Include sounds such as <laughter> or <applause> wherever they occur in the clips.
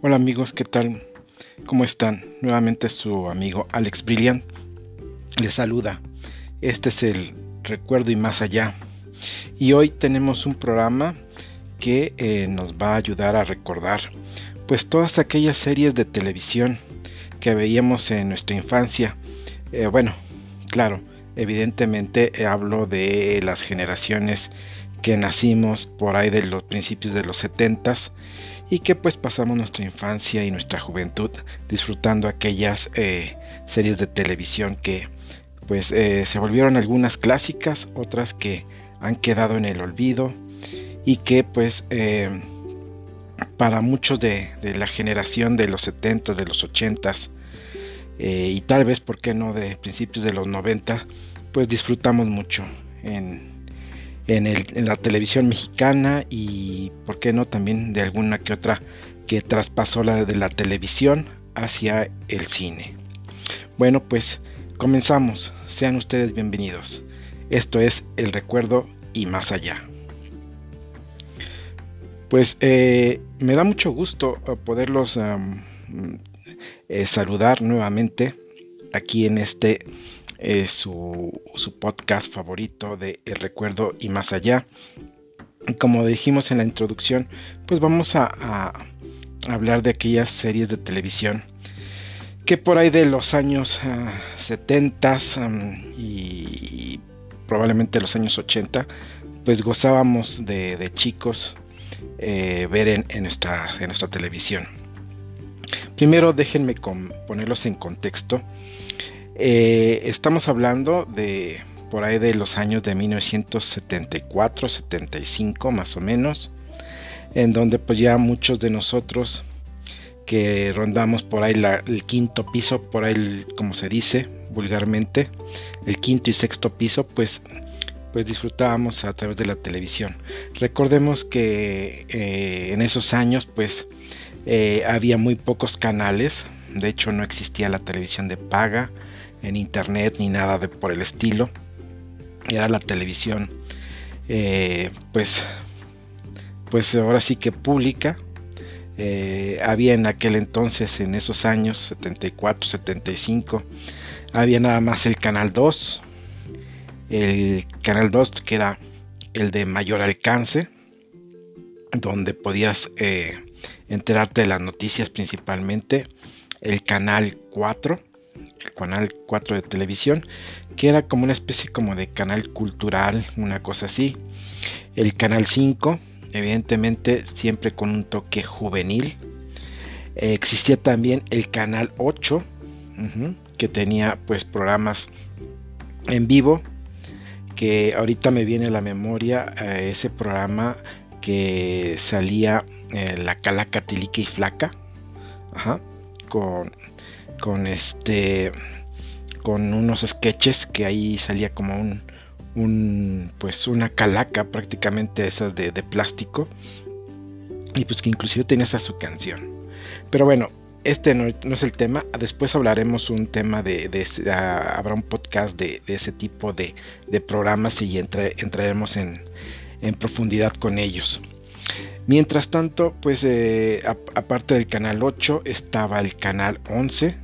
Hola amigos, ¿qué tal? ¿Cómo están? Nuevamente su amigo Alex Brilliant les saluda. Este es el Recuerdo y Más Allá. Y hoy tenemos un programa que eh, nos va a ayudar a recordar pues todas aquellas series de televisión que veíamos en nuestra infancia. Eh, bueno, claro, evidentemente hablo de las generaciones que nacimos por ahí de los principios de los setentas y que pues pasamos nuestra infancia y nuestra juventud disfrutando aquellas eh, series de televisión que pues eh, se volvieron algunas clásicas, otras que han quedado en el olvido y que pues eh, para muchos de, la generación de los 70 de los 80s y tal vez, ¿por qué no?, de principios de los 90, pues disfrutamos mucho en, en, la televisión mexicana y, ¿por qué no?, también de alguna que otra que traspasó la de la televisión hacia el cine. Bueno, pues comenzamos. Sean ustedes bienvenidos. Esto es El Recuerdo y Más Allá. Pues eh, me da mucho gusto eh, poderlos eh, saludar nuevamente aquí en este es su, podcast favorito de El Recuerdo y Más Allá. Como dijimos en la introducción, pues vamos a, hablar de aquellas series de televisión que por ahí de los años 70 ah, y probablemente los años 80, pues gozábamos de, chicos eh, ver en, nuestra, en nuestra televisión. Primero déjenme ponerlos en contexto. Eh, estamos hablando de por ahí de los años de 1974, 75 más o menos, en donde pues ya muchos de nosotros que rondamos por ahí el quinto piso, por ahí como se dice vulgarmente, el quinto y sexto piso, pues pues disfrutábamos a través de la televisión. Recordemos que eh, en esos años pues eh, había muy pocos canales, de hecho no existía la televisión de paga, en internet ni nada de por el estilo. Era la televisión, eh, pues, pues ahora sí que pública. Eh, había en aquel entonces, en esos años 74, 75, había nada más el canal 2, el canal 2 que era el de mayor alcance, donde podías eh, enterarte de las noticias principalmente, el canal 4, el canal 4 de televisión, que era como una especie como de canal cultural, una cosa así. El canal 5, evidentemente siempre con un toque juvenil. existía también el canal 8, que tenía pues programas en vivo, que ahorita me viene a la memoria eh, ese programa que salía eh, la calaca tilica y flaca, con con este con unos sketches que ahí salía como un, un pues una calaca prácticamente esas de, plástico. Y pues que inclusive tenía esa su canción. Pero bueno este no, es el tema. Después hablaremos un tema de, de habrá un podcast de, ese tipo de, programas y entraremos en, en profundidad con ellos. Mientras tanto, pues eh, aparte del canal 8 estaba el canal 11,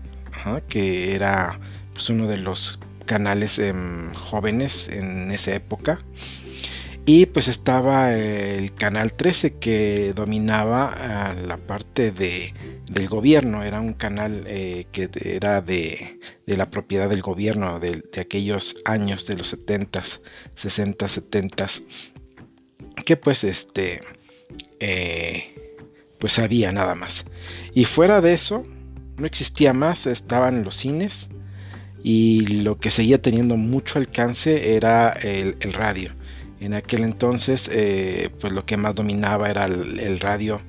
que era pues, uno de los canales em, jóvenes en esa época. Y pues estaba el canal 13 que dominaba la parte de, del gobierno, era un canal eh, que era de, la propiedad del gobierno de, aquellos años de los 70s, 60, 70 que pues este eh, pues había nada más. Y fuera de eso, no existía más, estaban los cines y lo que seguía teniendo mucho alcance era el, radio. En aquel entonces, eh, pues lo que más dominaba era el, radio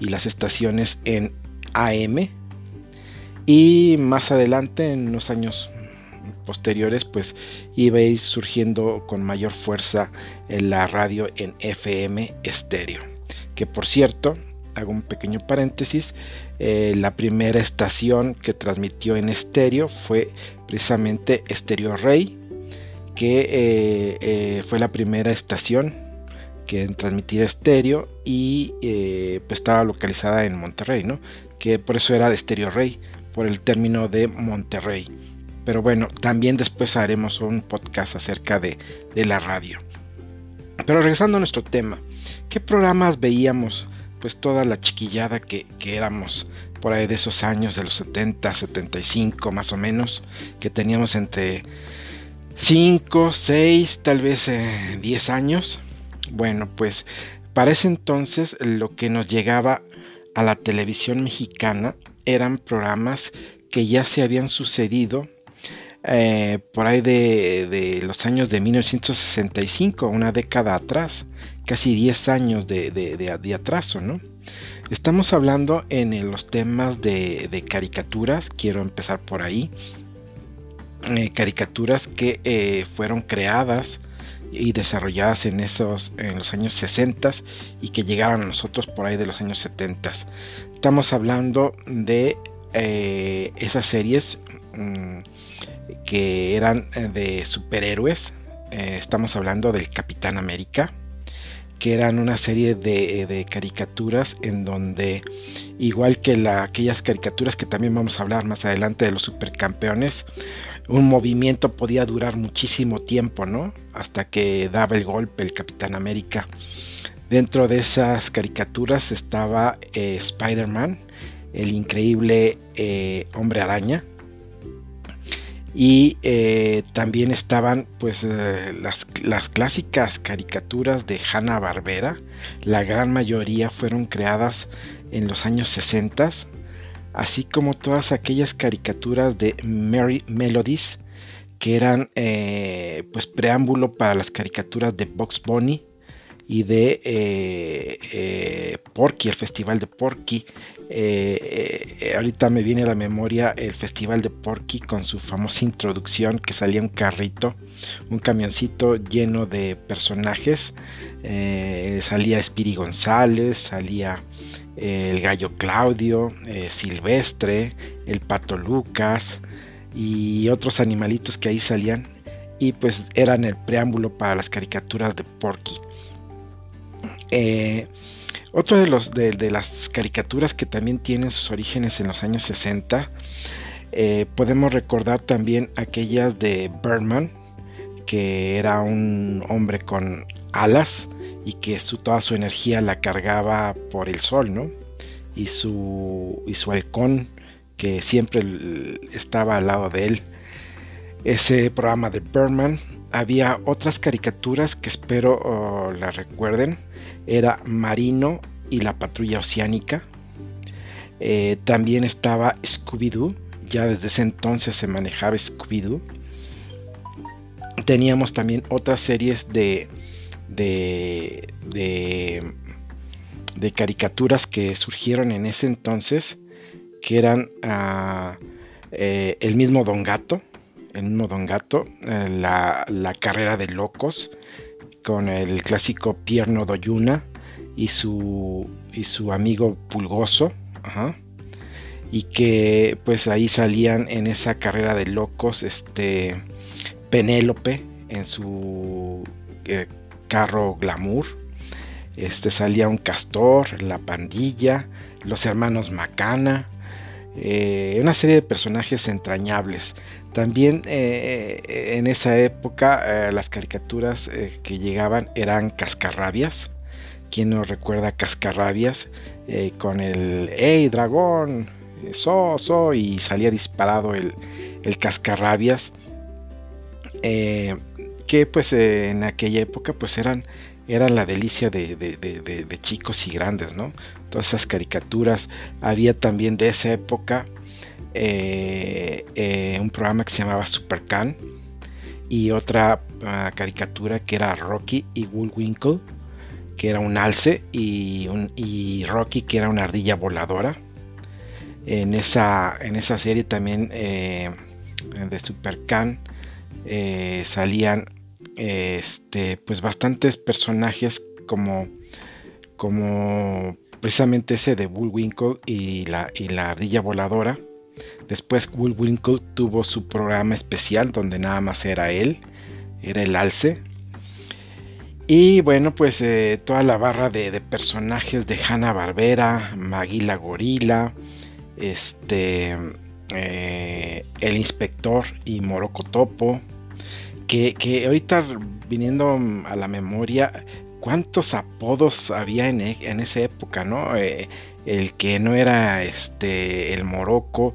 y las estaciones en AM. Y más adelante, en los años posteriores, pues iba a ir surgiendo con mayor fuerza la radio en FM estéreo. Que por cierto, hago un pequeño paréntesis, eh, la primera estación que transmitió en estéreo fue precisamente Estéreo Rey, que eh, eh, fue la primera estación que en transmitir estéreo y pues estaba localizada en Monterrey, ¿no? que por eso era de Stereo Rey, por el término de Monterrey. Pero bueno, también después haremos un podcast acerca de, la radio. Pero regresando a nuestro tema, ¿qué programas veíamos? Pues toda la chiquillada que, que éramos por ahí de esos años, de los 70, 75 más o menos, que teníamos entre 5, 6, tal vez 10 eh, años. Bueno, pues para ese entonces lo que nos llegaba a la televisión mexicana eran programas que ya se habían sucedido eh, por ahí de, los años de 1965, una década atrás, casi 10 años de, de atraso, ¿no? Estamos hablando en los temas de, caricaturas, quiero empezar por ahí. Eh, caricaturas que eh, fueron creadas y desarrolladas en esos en los años 60 y que llegaron a nosotros por ahí de los años 70. Estamos hablando de eh, esas series mm, que eran de superhéroes. estamos hablando del Capitán América, que eran una serie de, caricaturas en donde, igual que la, aquellas caricaturas que también vamos a hablar más adelante de los supercampeones, un movimiento podía durar muchísimo tiempo, ¿no? Hasta que daba el golpe el Capitán América. Dentro de esas caricaturas estaba eh, Spider-Man, el increíble eh, hombre araña, y eh, también estaban pues eh, las, las, clásicas caricaturas de Hanna Barbera la gran mayoría fueron creadas en los años 60 así como todas aquellas caricaturas de Mary Melodies que eran eh, pues preámbulo para las caricaturas de Box Bunny y de Porky, el festival de Porky, eh, eh, ahorita me viene a la memoria el Festival de Porky con su famosa introducción que salía un carrito, un camioncito lleno de personajes. Eh, salía Spiri González, salía el gallo Claudio, Silvestre, el pato Lucas y otros animalitos que ahí salían y pues eran el preámbulo para las caricaturas de Porky. Otro de, los, de, las caricaturas que también tienen sus orígenes en los años 60, eh, podemos recordar también aquellas de Birdman, que era un hombre con alas y que su, toda su energía la cargaba por el sol, ¿no? Y su, y su halcón que siempre estaba al lado de él. Ese programa de Birdman. Había otras caricaturas que espero oh, la recuerden era Marino y la patrulla oceánica. Eh, también estaba Scooby-Doo, ya desde ese entonces se manejaba Scooby-Doo. Teníamos también otras series de, de, de, caricaturas que surgieron en ese entonces, que eran ah, eh, el mismo Don Gato, el mismo Don Gato, eh, la, la carrera de locos, con el clásico Pierno Doyuna y su, y su amigo Pulgoso. y que pues ahí salían en esa carrera de locos este Penélope en su eh, carro glamour este salía un castor la pandilla los hermanos Macana eh, una serie de personajes entrañables también eh, eh, en esa época las caricaturas que llegaban eran cascarrabias. ¿Quién nos recuerda cascarrabias? con el ¡Ey, dragón! ¡So, so! Y salía disparado el, el cascarrabias. que pues en aquella época pues eran, eran la delicia de, de, chicos y grandes, ¿no? Todas esas caricaturas. Había también de esa época eh, eh, un programa que se llamaba Supercan y otra ah, caricatura que era Rocky y Bullwinkle, que era un alce, y, un, y Rocky, que era una ardilla voladora. En esa, en esa serie también eh, de Supercan salían este, pues bastantes personajes como, como precisamente ese de Bullwinkle y la, y la ardilla voladora Después Will Winkle tuvo su programa especial donde nada más era él, era el alce. Y bueno, pues eh, toda la barra de, personajes de Hanna Barbera, Maggie la Gorila, este, eh, El Inspector y Morocotopo, que, que ahorita viniendo a la memoria, cuántos apodos había en, e, en esa época, ¿no? Eh, el que no era este el Moroco,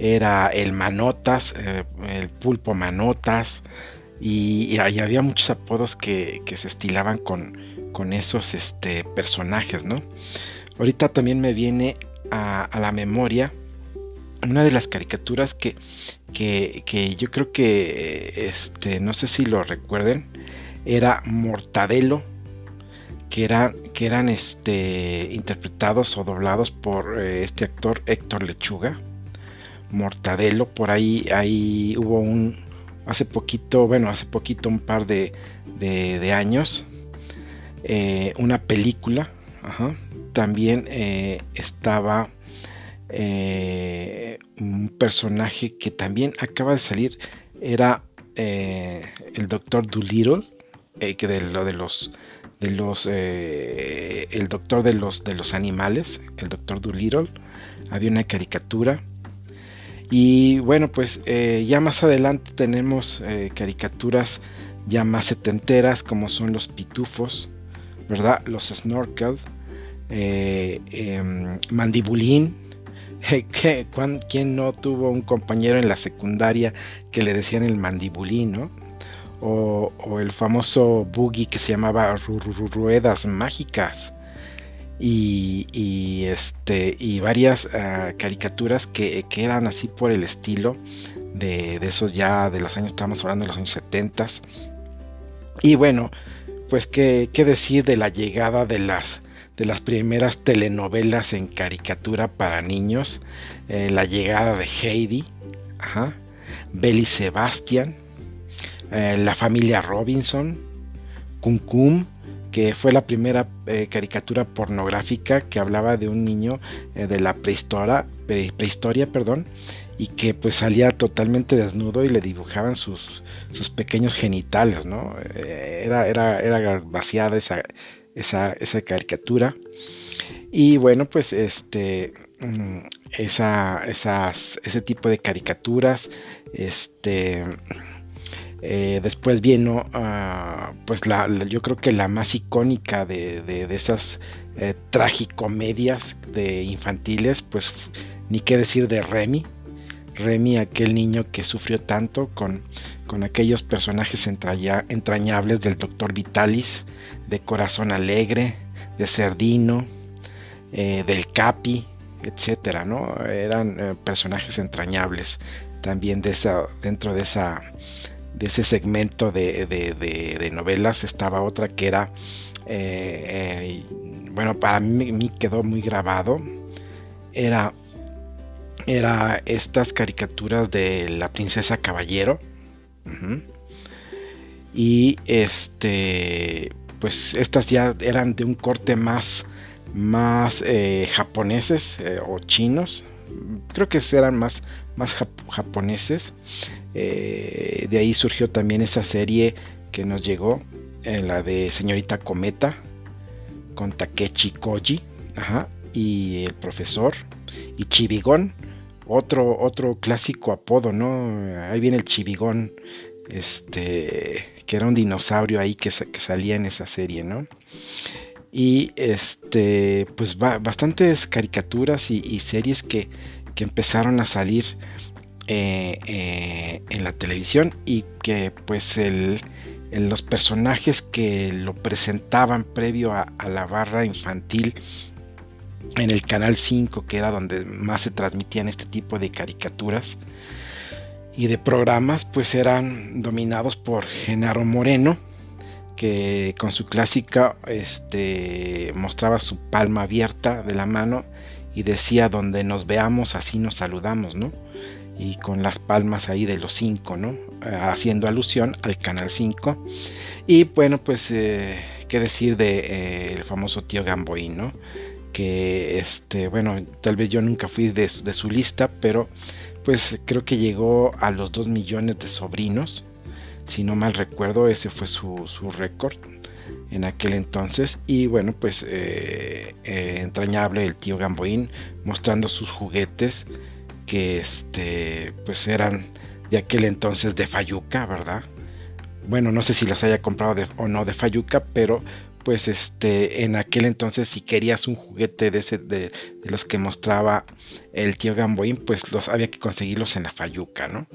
era el Manotas, eh, el Pulpo Manotas, y, había muchos apodos que, se estilaban con, con esos este, personajes, ¿no? Ahorita también me viene a, la memoria una de las caricaturas que, que, yo creo que, este, no sé si lo recuerden, era Mortadelo, que, era, que eran este, interpretados o doblados por eh, este actor Héctor Lechuga. Mortadelo, por ahí, ahí hubo un, hace poquito, bueno, hace poquito, un par de, de, años, eh, una película, también eh, estaba un personaje que también acaba de salir, era el doctor Doolittle, que de lo de los de los eh, el doctor de los de los animales, el doctor Doolittle, había una caricatura. Y bueno pues eh, ya más adelante tenemos eh, caricaturas ya más setenteras como son los pitufos, verdad, los snorkel, em, mandibulín, <laughs> ¿quién no tuvo un compañero en la secundaria que le decían el mandibulín, no? o, el famoso boogie que se llamaba Ruedas Mágicas. Y, este y varias ah, caricaturas que, eran así por el estilo de, esos ya de los años estamos hablando de los años 70 y bueno pues qué, decir de la llegada de las de las primeras telenovelas en caricatura para niños eh, la llegada de Heidi ajá, Belly Sebastian eh, la familia Robinson, Cum Cum, que fue la primera eh, caricatura pornográfica que hablaba de un niño de la prehistoria, prehistoria perdón, y que pues salía totalmente desnudo y le dibujaban sus, sus pequeños genitales, ¿no? era, era, era vaciada esa, esa, esa caricatura. Y bueno, pues este mm, esa, esas, ese tipo de caricaturas, este eh, después vino, ah, pues la, yo creo que la más icónica de, de, esas eh, tragicomedias de infantiles, pues ni qué decir de Remy. Remy, aquel niño que sufrió tanto con, con aquellos personajes entrañables del Doctor Vitalis, de Corazón Alegre, de Cerdino, eh, del Capi, etcétera, ¿no? Eran eh, personajes entrañables también de esa, dentro de esa de ese segmento de, novelas estaba otra que era, eh, bueno, para mí, quedó muy grabado, era, era estas caricaturas de la princesa caballero. Y este, pues estas ya eran de un corte más, más eh, japoneses o chinos. Creo que eran más, más japoneses. Eh, de ahí surgió también esa serie que nos llegó, en la de Señorita Cometa, con Takechi Koji, y el profesor, y Chivigón, otro, otro clásico apodo, ¿no? Ahí viene el Chivigón, este, que era un dinosaurio ahí que, que salía en esa serie, ¿no? Y este, pues bastantes caricaturas y, series que, que empezaron a salir eh, eh, en la televisión y que pues el, los personajes que lo presentaban previo a, la barra infantil en el canal 5 que era donde más se transmitían este tipo de caricaturas y de programas pues eran dominados por Genaro Moreno que con su clásica este mostraba su palma abierta de la mano y decía donde nos veamos así nos saludamos no y con las palmas ahí de los cinco, ¿no? haciendo alusión al canal 5. Y bueno, pues, eh, qué decir de eh, el famoso tío Gamboí, ¿no? Que, este, bueno, tal vez yo nunca fui de, su lista, pero pues creo que llegó a los 2 millones de sobrinos. Si no mal recuerdo, ese fue su, su récord en aquel entonces y bueno pues eh, eh, entrañable el tío Gamboín mostrando sus juguetes que este pues eran de aquel entonces de Fayuca verdad bueno no sé si las haya comprado o no de Fayuca pero pues este en aquel entonces si querías un juguete de ese de, los que mostraba el tío Gamboín pues los había que conseguirlos en la Fayuca no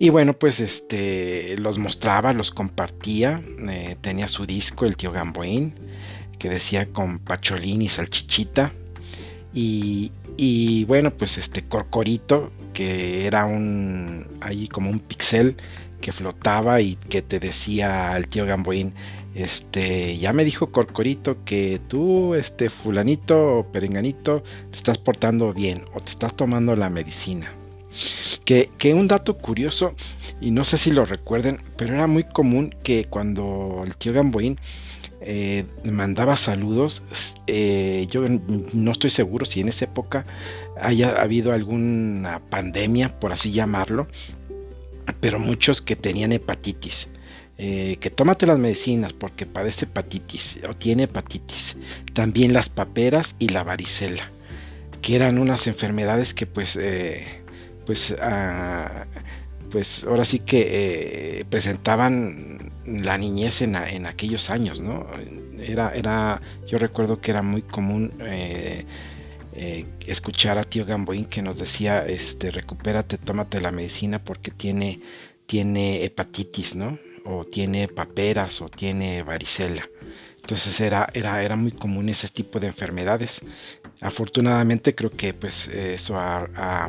y bueno, pues este los mostraba, los compartía. Eh, tenía su disco, el tío Gamboín, que decía con Pacholín y Salchichita. Y, y bueno, pues este Corcorito, que era un ahí como un pixel que flotaba y que te decía al tío Gamboín, este, ya me dijo Corcorito que tú, este fulanito o perenganito, te estás portando bien o te estás tomando la medicina. Que, un dato curioso, y no sé si lo recuerden, pero era muy común que cuando el tío Gamboín eh, mandaba saludos, eh, yo no estoy seguro si en esa época haya habido alguna pandemia, por así llamarlo, pero muchos que tenían hepatitis. Eh, que tómate las medicinas porque padece hepatitis o tiene hepatitis. También las paperas y la varicela, que eran unas enfermedades que pues pues, ah, pues ahora sí que eh, presentaban la niñez en, aquellos años, ¿no? Era, era, yo recuerdo que era muy común eh, eh, escuchar a tío Gamboín que nos decía, este, recupérate, tómate la medicina porque tiene, tiene hepatitis, ¿no? O tiene paperas o tiene varicela. Entonces era, era, era muy común ese tipo de enfermedades. Afortunadamente creo que pues eso ha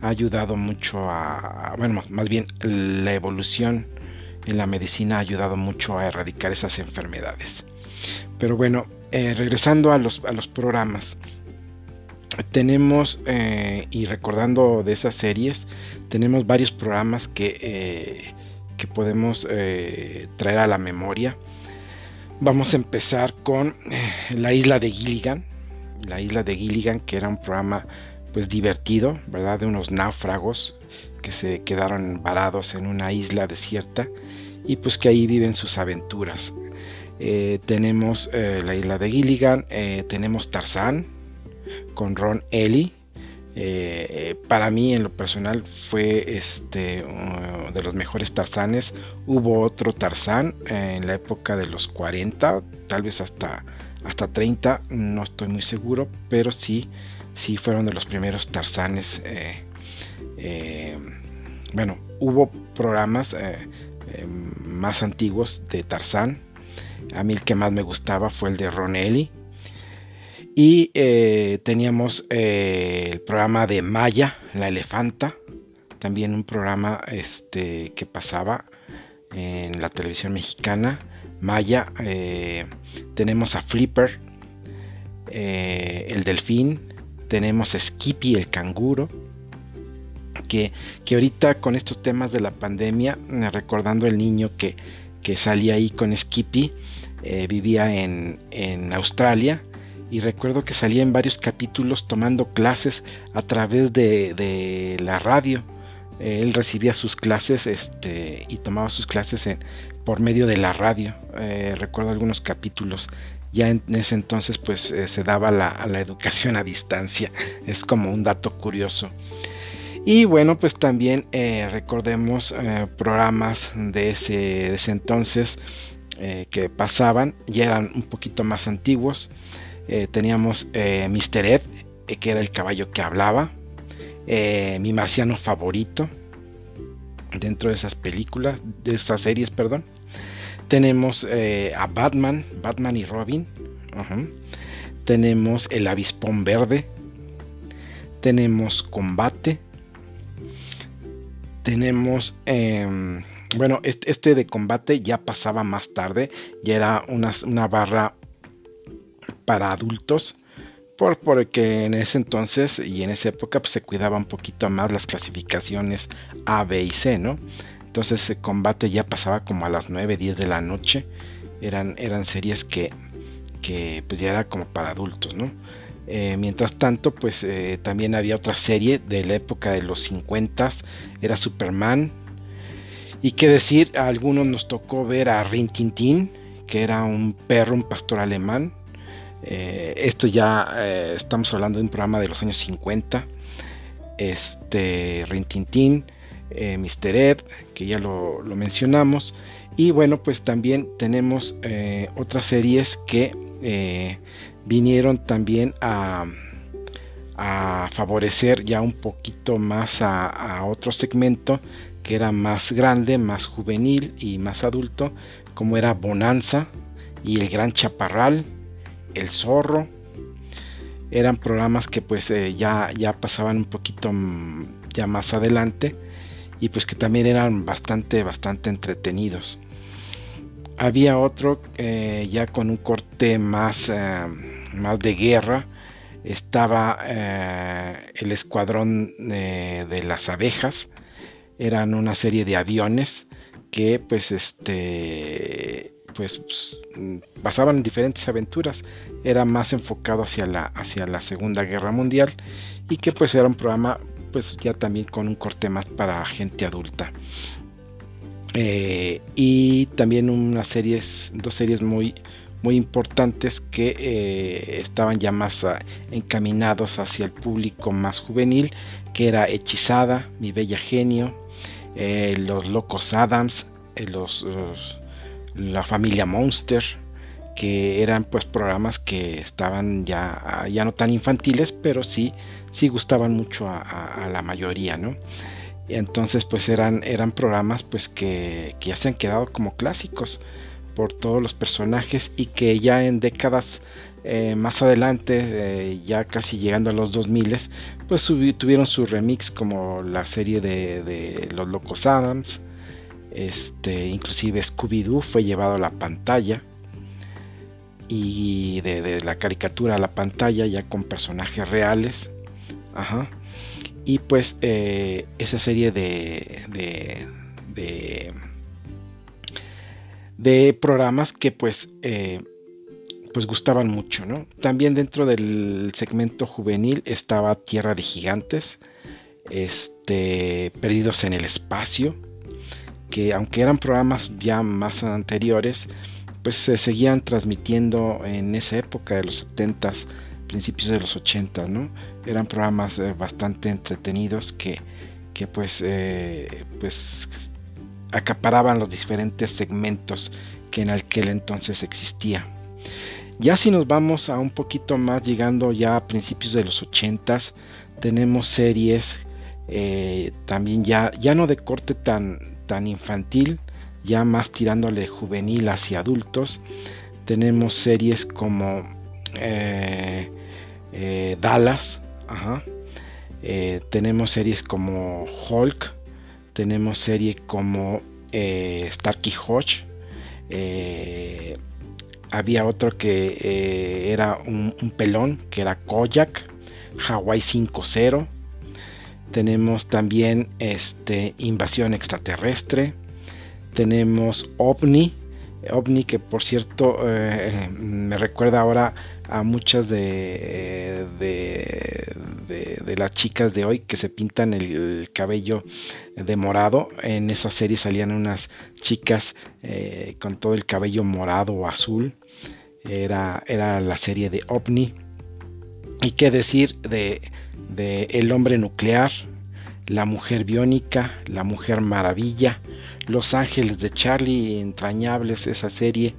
ayudado mucho a, bueno, más bien la evolución en la medicina ha ayudado mucho a erradicar esas enfermedades. Pero bueno, eh, regresando a los, a los programas, tenemos, eh, y recordando de esas series, tenemos varios programas que, eh, que podemos traer a la memoria. Vamos a empezar con La isla de Gilligan. La isla de Gilligan, que era un programa pues divertido, ¿verdad? De unos náufragos que se quedaron varados en una isla desierta y pues que ahí viven sus aventuras. Eh, tenemos eh, la isla de Gilligan, eh, tenemos Tarzán con Ron Ellie. Para mí en lo personal fue este de los mejores Tarzanes. Hubo otro Tarzán en la época de los 40, tal vez hasta, hasta 30, no estoy muy seguro, pero sí sí fueron de los primeros Tarzanes. Eh, eh, bueno, hubo programas eh, más antiguos de Tarzán. A mí el que más me gustaba fue el de Ronelli. Y teníamos el programa de Maya, la elefanta. También un programa este, que pasaba en la televisión mexicana. Maya. tenemos a Flipper, el delfín, tenemos a Skippy el canguro, que, que, ahorita con estos temas de la pandemia, eh, recordando el niño que, que salía ahí con Skippy, eh, vivía en, en, Australia, y recuerdo que salía en varios capítulos tomando clases a través de, de la radio. Eh, él recibía sus clases este, y tomaba sus clases por medio de la radio. recuerdo algunos capítulos. Ya en ese entonces pues eh, se daba la, la, educación a distancia. <laughs> Es como un dato curioso. Y bueno pues también eh, recordemos eh, programas de ese, ese entonces que pasaban. Ya eran un poquito más antiguos teníamos Mr. Ed que era el caballo que hablaba mi marciano favorito dentro de esas películas de esas series perdón tenemos eh, a Batman, Batman y Robin. Tenemos el avispón verde. Tenemos combate. Tenemos, em, bueno, este, de combate ya pasaba más tarde. Ya era una, una barra para adultos. Por, porque en ese entonces y en esa época pues, se cuidaba un poquito más las clasificaciones A, B y C, ¿no? Entonces ese combate ya pasaba como a las 9, 10 de la noche. Eran, eran series que, que pues ya era como para adultos, ¿no? Eh, mientras tanto, pues eh, también había otra serie de la época de los 50, era Superman. Y qué decir, a algunos nos tocó ver a Rin Tin Tin, que era un perro, un pastor alemán. Eh, esto ya eh, estamos hablando de un programa de los años 50. Este, Rintintín, eh, Mr. Ed, que ya lo, mencionamos. Y bueno, pues también tenemos otras series que vinieron también a, favorecer ya un poquito más a otro segmento que era más grande, más juvenil y más adulto, como era Bonanza y El Gran Chaparral, El Zorro. Eran programas que pues eh, ya, ya pasaban un poquito mm, ya más adelante y pues que también eran bastante, bastante entretenidos. Había otro eh, ya con un corte más, eh, más de guerra. Estaba el escuadrón de las abejas. Eran una serie de aviones que pues este pues pasaban diferentes aventuras era más enfocado hacia la hacia la segunda guerra mundial y que pues era un programa pues ya también con un corte más para gente adulta. Eh, y también unas series dos series muy muy importantes que eh, estaban ya más ah, encaminados hacia el público más juvenil que era hechizada mi bella genio eh, los Locos Adams, los, la familia Monster, que eran pues programas que estaban ya, ya no tan infantiles, pero sí, sí gustaban mucho a, la mayoría, ¿no? entonces pues eran, eran programas pues que, ya se han quedado como clásicos por todos los personajes y que ya en décadas eh, más adelante, ya casi llegando a los 2000, pues tuvieron su remix como la serie de, Los Locos Adams, este, inclusive Scooby-Doo fue llevado a la pantalla y de, la caricatura a la pantalla ya con personajes reales. Y pues eh, esa serie de, de, de, programas que pues eh, pues gustaban mucho, ¿no? También dentro del segmento juvenil estaba Tierra de Gigantes, este, Perdidos en el Espacio, que aunque eran programas ya más anteriores, pues se seguían transmitiendo en esa época de los 70s, principios de los 80, ¿no? Eran programas eh, bastante entretenidos que, que pues, eh, pues acaparaban los diferentes segmentos que en aquel entonces existía. Ya si nos vamos a un poquito más, llegando ya a principios de los 80 tenemos series eh, también ya, ya no de corte tan, tan infantil, ya más tirándole juvenil hacia adultos. Tenemos series como eh, eh, Dallas, tenemos series como Hulk, tenemos series como Starkey Hodge, había otro que eh, era un, pelón, que era Koyak, Hawaii 5.0. Tenemos también este, Invasión Extraterrestre. Tenemos OVNI. OVNI que por cierto eh, me recuerda ahora a muchas de, de, las chicas de hoy que se pintan el, cabello de morado. En esa serie salían unas chicas eh, con todo el cabello morado o azul. Era, era la serie de OVNI. Y qué decir de, de El hombre nuclear, La mujer biónica, La mujer maravilla, Los ángeles de Charlie, entrañables esa serie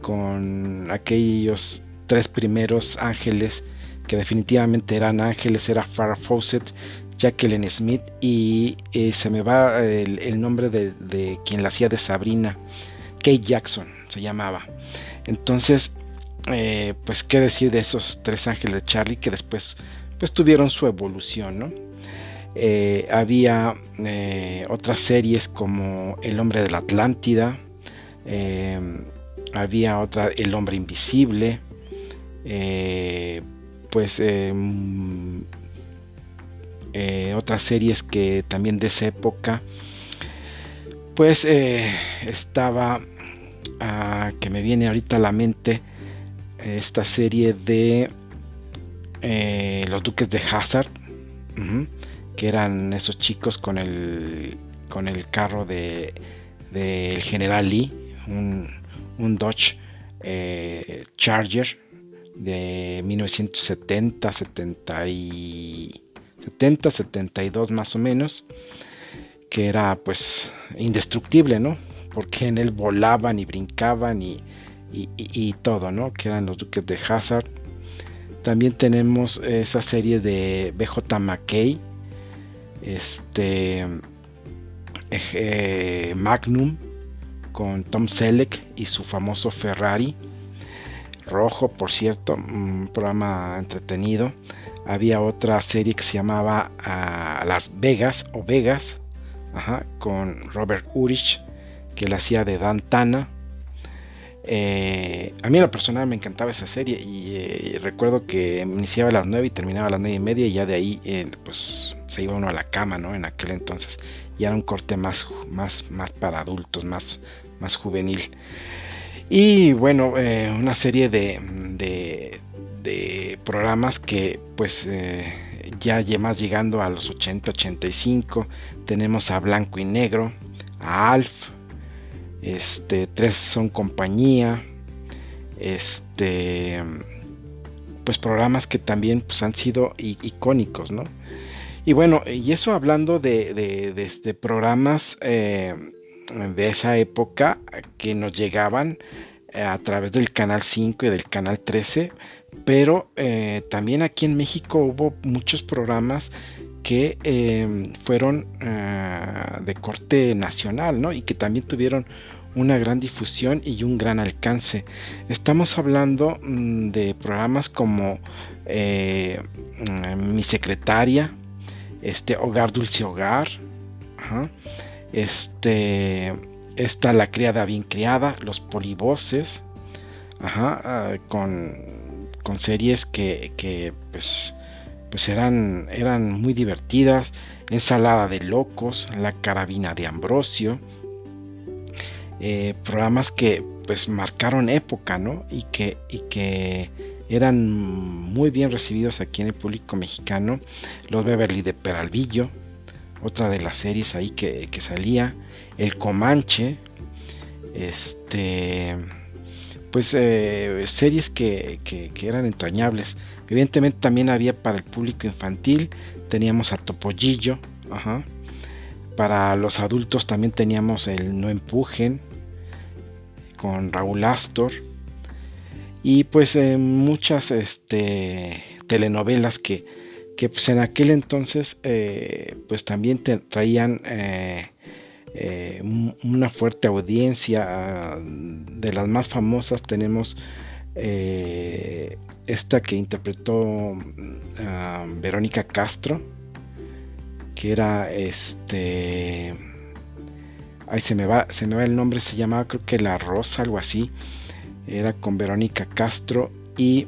con aquellos tres primeros ángeles que definitivamente eran ángeles, era Farrah Fawcett, Jacqueline Smith y eh, se me va el, nombre de, quien la hacía de Sabrina, Kate Jackson se llamaba. Entonces, eh, pues qué decir de esos tres ángeles de Charlie que después pues tuvieron su evolución, ¿no? Eh, había otras series como El hombre de la Atlántida, había otra El hombre invisible, eh, pues eh, otras series que también de esa época pues eh, estaba ah, que me viene ahorita a la mente esta serie de los duques de Hazard que eran esos chicos con el con el carro de del general Lee un, un Dodge eh, Charger de 1970, 70 y 70, 72 más o menos, que era pues indestructible, ¿no? Porque en él volaban y brincaban y, y, todo, ¿no? Que eran los Duques de Hazard. También tenemos esa serie de BJ McKay, este eh, Magnum con Tom Selleck y su famoso Ferrari rojo, por cierto, un programa entretenido. Había otra serie que se llamaba ah, Las Vegas o Vegas, con Robert Urich, que la hacía de Dantana. Eh, a mí la persona me encantaba esa serie y eh, recuerdo que iniciaba a las 9 y terminaba a las 9 y media y ya de ahí eh, pues se iba uno a la cama, ¿no? En aquel entonces. Y era un corte más, más, más para adultos, más, más juvenil. Y bueno, una serie de, de, programas que pues ya más llegando a los 80, 85. Tenemos a Blanco y Negro, a Alf, este, Tres son compañía, este, pues programas que también pues, han sido icónicos, ¿no? Y bueno, y eso hablando de, de, este, programas eh, de esa época que nos llegaban eh, a través del canal 5 y del canal 13, pero eh, también aquí en México hubo muchos programas que em, fueron de corte nacional, ¿no? Y que también tuvieron una gran difusión y un gran alcance. Estamos hablando mm, de programas como mm, Mi Secretaria, este Hogar Dulce Hogar, este está La Criada Bien Criada, Los Polivoces, ah, con, con, series que, que pues, pues eran, eran muy divertidas, Ensalada de Locos, La Carabina de Ambrosio, eh, programas que pues marcaron época, ¿no? Y que, y que eran muy bien recibidos aquí en el público mexicano. Los Beverly de Peralvillo, otra de las series ahí que, salía. El Comanche, este, pues eh, series que, eran entrañables. Evidentemente también había para el público infantil, teníamos a Topollillo, para los adultos también teníamos el No Empujen, con Raúl Astor, y pues eh, muchas este, telenovelas que, que pues en aquel entonces eh, pues también traían una fuerte audiencia de las más famosas tenemos esta que interpretó Verónica Castro que era este ay se me va se me va el nombre se llamaba creo que La Rosa algo así. Era con Verónica Castro y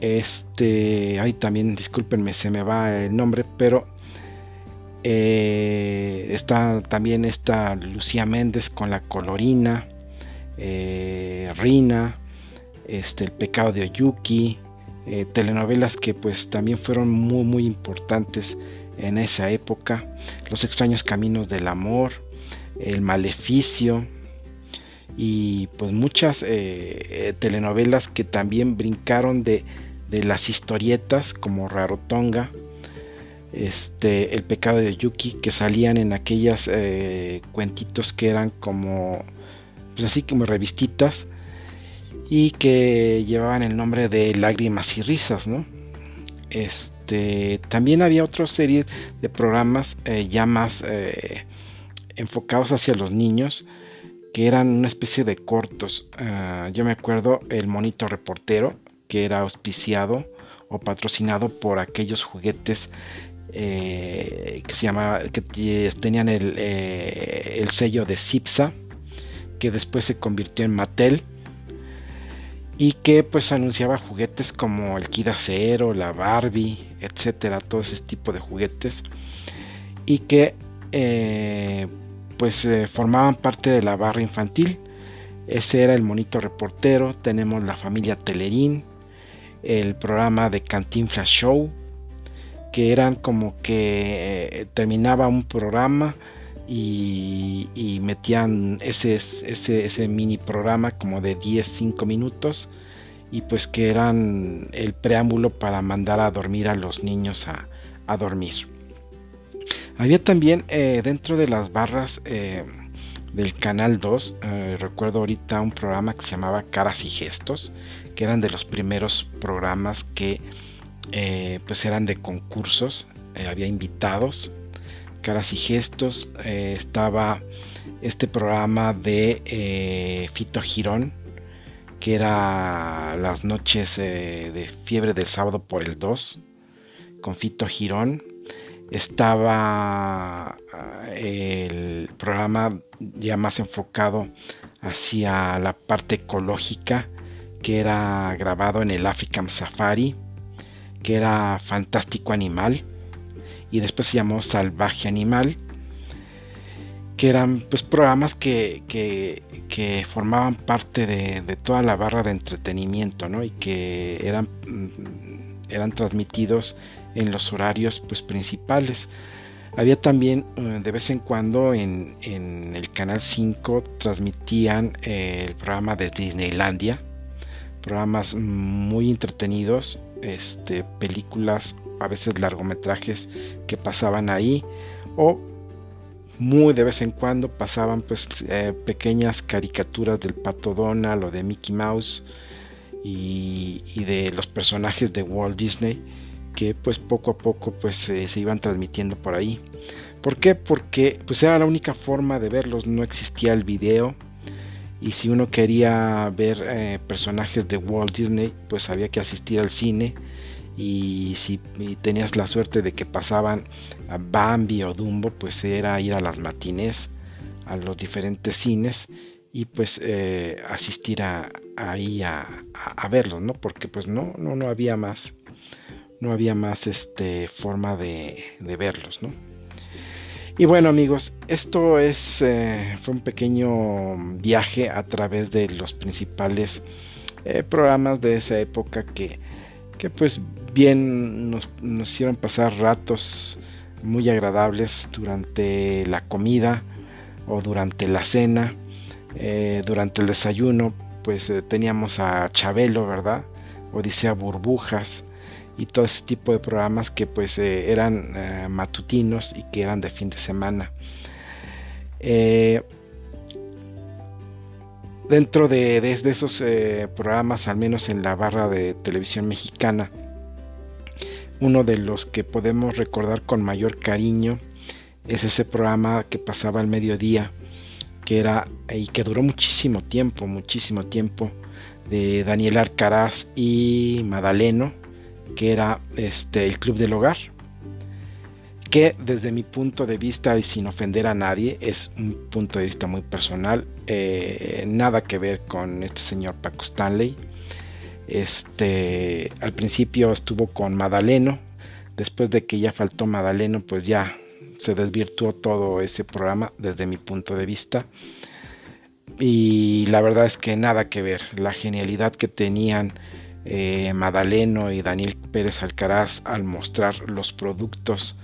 este, ay también discúlpenme se me va el nombre, pero eh, está también está Lucía Méndez con la colorina, eh, Rina, este, El pecado de Oyuki, eh, telenovelas que pues también fueron muy muy importantes en esa época, Los extraños caminos del amor, El maleficio, y pues muchas eh, telenovelas que también brincaron de, las historietas como Rarotonga, este, El pecado de Yuki, que salían en aquellas cuentitos que eran como, pues así como revistitas y que llevaban el nombre de Lágrimas y Risas, ¿no? Este, también había otras series de programas ya más enfocados hacia los niños, que eran una especie de cortos. Ah, yo me acuerdo el monito reportero, que era auspiciado o patrocinado por aquellos juguetes eh, que se llamaba, que tenían el, eh, el, sello de Cipsa, que después se convirtió en Mattel y que pues anunciaba juguetes como el Kid Acero, la Barbie, etcétera, todo ese tipo de juguetes y que eh, pues eh, formaban parte de la barra infantil. Ese era el monito reportero. Tenemos la familia Telerín, el programa de Cantinflas Show, que eran como que eh, terminaba un programa y, metían ese, ese, mini programa como de 10-5 minutos y pues que eran el preámbulo para mandar a dormir a los niños a, dormir. Había también eh, dentro de las barras eh, del Canal 2, eh, recuerdo ahorita un programa que se llamaba Caras y Gestos, que eran de los primeros programas que pues eran de concursos, había invitados caras y gestos eh, estaba este programa de eh, Fito Girón que era las noches eh, de fiebre del sábado por el 2 con Fito Girón. Estaba el programa ya más enfocado hacia la parte ecológica que era grabado en el African Safari que era Fantástico Animal y después se llamó Salvaje Animal, que eran pues programas que, que, formaban parte de, toda la barra de entretenimiento, ¿no? Y que eran, mm, eran transmitidos en los horarios pues principales. Había también eh, de vez en cuando en, en el canal 5 transmitían eh, el programa de Disneylandia, programas muy entretenidos, este, películas a veces largometrajes que pasaban ahí o muy de vez en cuando pasaban pues eh, pequeñas caricaturas del pato Donald o de Mickey Mouse y, de los personajes de Walt Disney que pues poco a poco pues se iban transmitiendo por ahí ¿por qué? porque pues era la única forma de verlos no existía el video y si uno quería ver eh, personajes de Walt Disney pues había que asistir al cine y si tenías la suerte de que pasaban a Bambi o Dumbo, pues era ir a las matines, a los diferentes cines y pues eh, asistir a, ahí a, verlos, ¿no? Porque pues no, no, no había más, no había más este, forma de, verlos, ¿no? Y bueno amigos, esto es, eh, fue un pequeño viaje a través de los principales eh, programas de esa época que, que pues bien nos, hicieron pasar ratos muy agradables durante la comida o durante la cena, eh, durante el desayuno, pues eh, teníamos a Chabelo, ¿verdad? Odisea Burbujas y todo ese tipo de programas que pues eh, eran matutinos y que eran de fin de semana. Dentro de, de esos programas, al menos en la barra de televisión mexicana, uno de los que podemos recordar con mayor cariño es ese programa que pasaba al mediodía, que era y que duró muchísimo tiempo, muchísimo tiempo, de Daniel Arcaraz y Madaleno, que era este el Club del Hogar, que desde mi punto de vista y sin ofender a nadie, es un punto de vista muy personal, eh, nada que ver con este señor Paco Stanley, este, al principio estuvo con Madaleno, después de que ya faltó Madaleno, pues ya se desvirtuó todo ese programa desde mi punto de vista. Y la verdad es que nada que ver, la genialidad que tenían eh, Madaleno y Daniel Pérez Alcaraz al mostrar los productos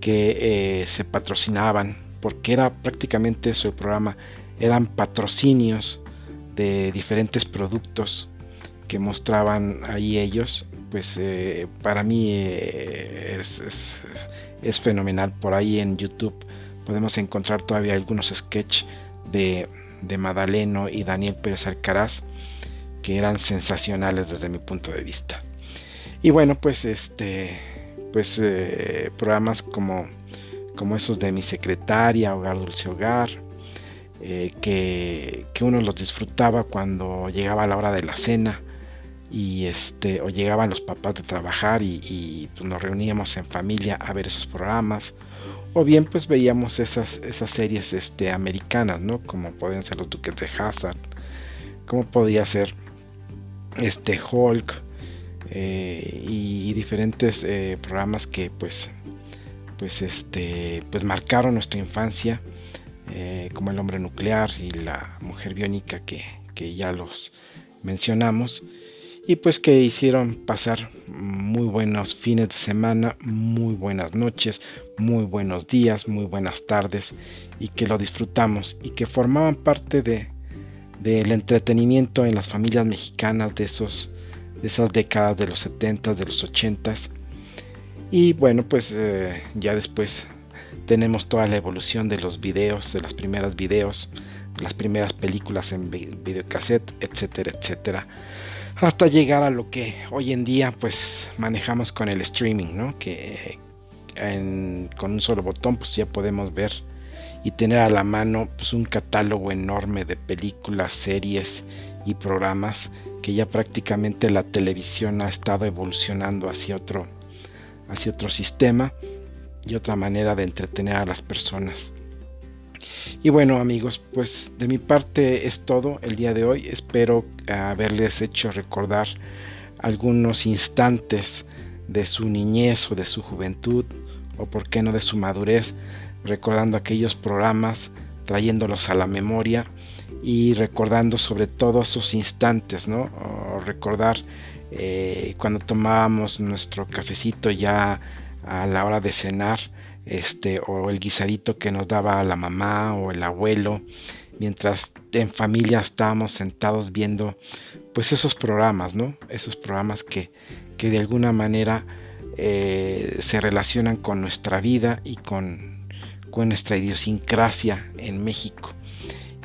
que eh, se patrocinaban, porque era prácticamente eso el programa, eran patrocinios de diferentes productos que mostraban ahí ellos, pues eh, para mí eh, es, fenomenal. Por ahí en YouTube podemos encontrar todavía algunos sketches de, de Madaleno y Daniel Pérez Alcaraz que eran sensacionales desde mi punto de vista. Y bueno, pues este, pues eh, programas como, como esos de mi secretaria, Hogar Dulce Hogar, que, que, uno los disfrutaba cuando llegaba la hora de la cena y este o llegaban los papás de trabajar y, pues, nos reuníamos en familia a ver esos programas. O bien pues veíamos esas esas series este americanas no como podían ser los Duques de Hazard como podía ser este Hulk eh, y, diferentes eh, programas que pues pues este pues marcaron nuestra infancia eh, como el hombre nuclear y la mujer biónica que, que ya los mencionamos. Y pues que hicieron pasar muy buenos fines de semana, muy buenas noches, muy buenos días, muy buenas tardes y que lo disfrutamos y que formaban parte de del entretenimiento en las familias mexicanas de esos de esas décadas de los 70 de los 80 y bueno pues eh, ya después tenemos toda la evolución de los videos de las primeras videos las primeras películas en videocassette etcétera etcétera hasta llegar a lo que hoy en día pues manejamos con el streaming no que con un solo botón pues ya podemos ver y tener a la mano pues un catálogo enorme de películas, series y programas que ya prácticamente la televisión ha estado evolucionando hacia otro hacia otro sistema y otra manera de entretener a las personas. Y bueno amigos, pues de mi parte es todo el día de hoy. Espero haberles hecho recordar algunos instantes de su niñez o de su juventud o por qué no de su madurez, recordando aquellos programas, trayéndolos a la memoria y recordando sobre todo esos instantes, ¿no? Recordar eh, cuando tomábamos nuestro cafecito ya a la hora de cenar, este, o el guisadito que nos daba la mamá o el abuelo, mientras en familia estábamos sentados viendo pues esos programas, ¿no? Esos programas que, que de alguna manera eh, se relacionan con nuestra vida y con, nuestra idiosincrasia en México.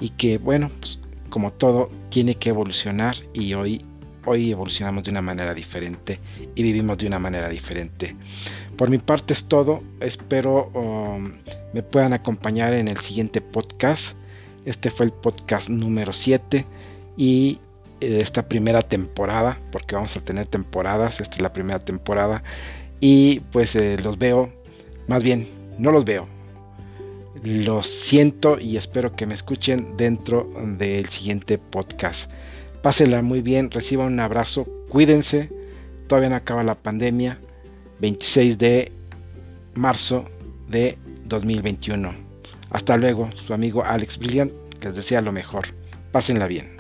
Y que, bueno, pues, como todo, tiene que evolucionar y hoy, hoy evolucionamos de una manera diferente y vivimos de una manera diferente. Por mi parte es todo. Espero um, me puedan acompañar en el siguiente podcast. Este fue el podcast número 7 y de eh, esta primera temporada, porque vamos a tener temporadas, esta es la primera temporada y pues eh, los veo, más bien, no los veo, los siento y espero que me escuchen dentro del siguiente podcast. Pásenla muy bien, reciban un abrazo, cuídense, todavía no acaba la pandemia, 26 de marzo de 2021. Hasta luego, su amigo Alex Brilliant, les desea lo mejor. Pásenla bien.